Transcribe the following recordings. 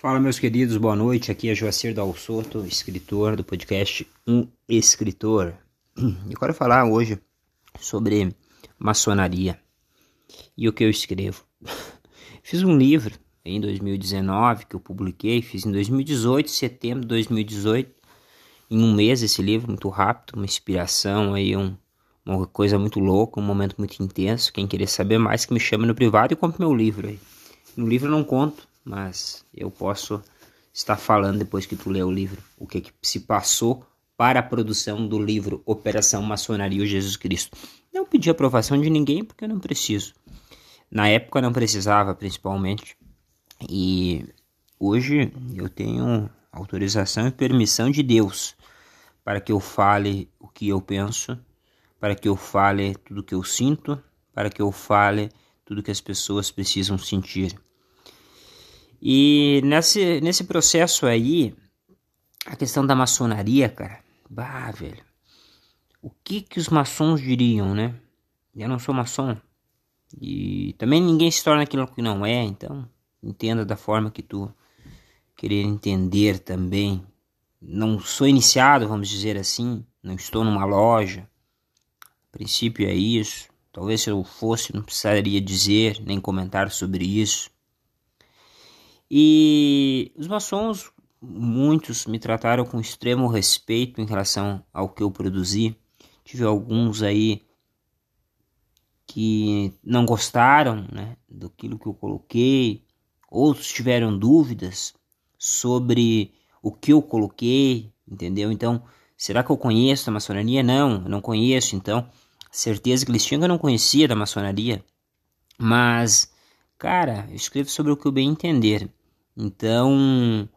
Fala, meus queridos, boa noite. Aqui é Joacir Dalsoto, escritor do podcast Um Escritor. Eu quero falar hoje sobre maçonaria e o que eu escrevo. Fiz um livro em 2019 que eu publiquei, fiz em 2018, setembro de 2018, em um mês esse livro, muito rápido, uma inspiração aí, um, uma coisa muito louca, um momento muito intenso. Quem querer saber mais, que me chame no privado e compre meu livro aí. No livro eu não conto mas eu posso estar falando depois que tu lê o livro o que, que se passou para a produção do livro Operação Maçonaria Jesus Cristo. Não pedi aprovação de ninguém porque eu não preciso. Na época não precisava, principalmente. E hoje eu tenho autorização e permissão de Deus para que eu fale o que eu penso, para que eu fale tudo o que eu sinto, para que eu fale tudo que as pessoas precisam sentir. E nesse, nesse processo aí, a questão da maçonaria, cara, bah, velho, o que que os maçons diriam, né? Eu não sou maçom. E também ninguém se torna aquilo que não é, então entenda da forma que tu querer entender também. Não sou iniciado, vamos dizer assim, não estou numa loja. A princípio é isso. Talvez se eu fosse, não precisaria dizer nem comentar sobre isso. E os maçons, muitos me trataram com extremo respeito em relação ao que eu produzi. Tive alguns aí que não gostaram né, daquilo que eu coloquei, outros tiveram dúvidas sobre o que eu coloquei, entendeu? Então, será que eu conheço a maçonaria? Não, eu não conheço, então, certeza que eles tinham que eu não conhecia da maçonaria, mas, cara, eu escrevo sobre o que eu bem entender. Então,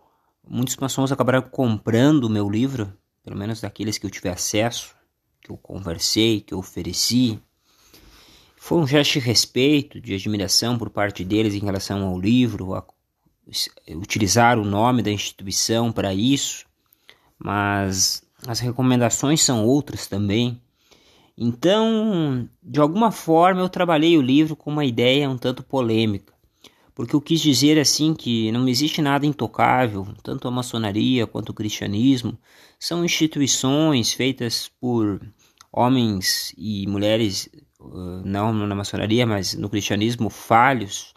muitos maçons acabaram comprando o meu livro, pelo menos daqueles que eu tive acesso, que eu conversei, que eu ofereci. Foi um gesto de respeito, de admiração por parte deles em relação ao livro, a utilizar o nome da instituição para isso, mas as recomendações são outras também. Então, de alguma forma, eu trabalhei o livro com uma ideia um tanto polêmica porque eu quis dizer assim que não existe nada intocável, tanto a maçonaria quanto o cristianismo são instituições feitas por homens e mulheres, não na maçonaria, mas no cristianismo, falhos.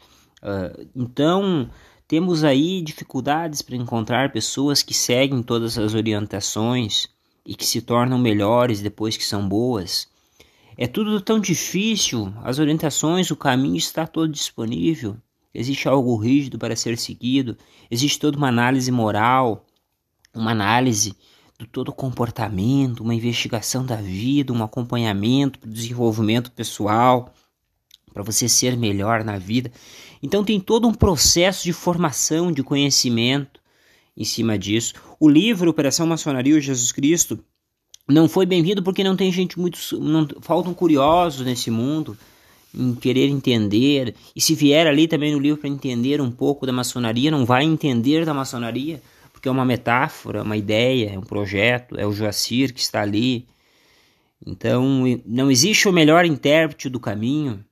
Então, temos aí dificuldades para encontrar pessoas que seguem todas as orientações e que se tornam melhores depois que são boas. É tudo tão difícil, as orientações, o caminho está todo disponível existe algo rígido para ser seguido, existe toda uma análise moral, uma análise do todo o comportamento, uma investigação da vida, um acompanhamento para o desenvolvimento pessoal, para você ser melhor na vida. Então tem todo um processo de formação, de conhecimento em cima disso. O livro Operação Maçonaria Jesus Cristo não foi bem-vindo porque não tem gente muito. Não, faltam curiosos nesse mundo em querer entender, e se vier ali também no livro para entender um pouco da maçonaria, não vai entender da maçonaria, porque é uma metáfora, uma ideia, é um projeto, é o Joacir que está ali. Então, não existe o melhor intérprete do caminho.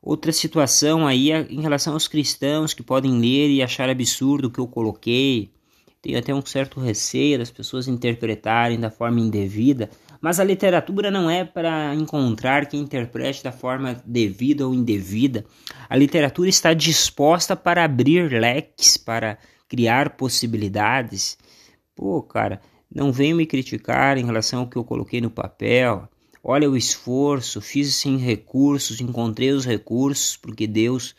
Outra situação aí é em relação aos cristãos que podem ler e achar absurdo o que eu coloquei. Tenho até um certo receio das pessoas interpretarem da forma indevida mas a literatura não é para encontrar quem interprete da forma devida ou indevida. A literatura está disposta para abrir leques, para criar possibilidades. Pô, cara, não venha me criticar em relação ao que eu coloquei no papel. Olha o esforço, fiz sem recursos, encontrei os recursos, porque Deus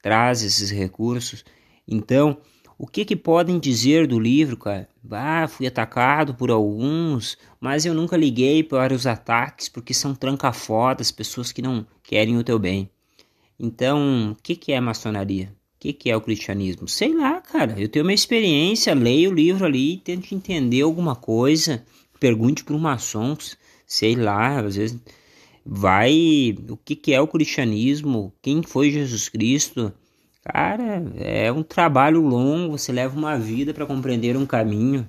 traz esses recursos. Então, o que que podem dizer do livro, cara? Ah, fui atacado por alguns, mas eu nunca liguei para os ataques porque são trancafodas, pessoas que não querem o teu bem. Então, o que que é maçonaria? O que que é o cristianismo? Sei lá, cara. Eu tenho uma experiência, leio o livro ali, tento entender alguma coisa, pergunte para um maçom, sei lá, às vezes vai, o que que é o cristianismo? Quem foi Jesus Cristo? Cara, é um trabalho longo, você leva uma vida para compreender um caminho,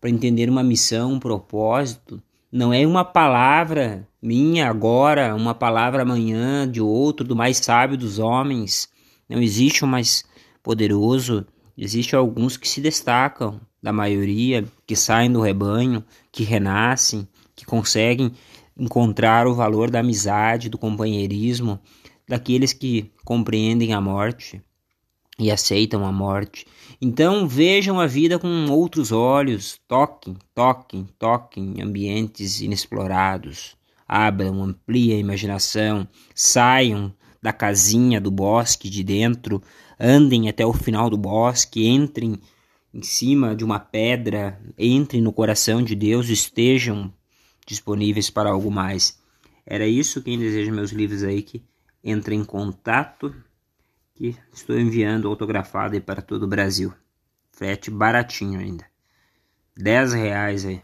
para entender uma missão, um propósito. Não é uma palavra minha agora, uma palavra amanhã de outro, do mais sábio dos homens. Não existe o mais poderoso Existem alguns que se destacam da maioria, que saem do rebanho, que renascem, que conseguem encontrar o valor da amizade, do companheirismo, daqueles que compreendem a morte e aceitam a morte. Então vejam a vida com outros olhos, toquem, toquem, toquem ambientes inexplorados, abram, ampliem a imaginação, saiam da casinha do bosque de dentro, andem até o final do bosque, entrem em cima de uma pedra, entrem no coração de Deus, estejam disponíveis para algo mais. Era isso quem deseja meus livros aí que entre em contato que estou enviando autografado aí para todo o Brasil. Frete baratinho ainda. 10 reais aí.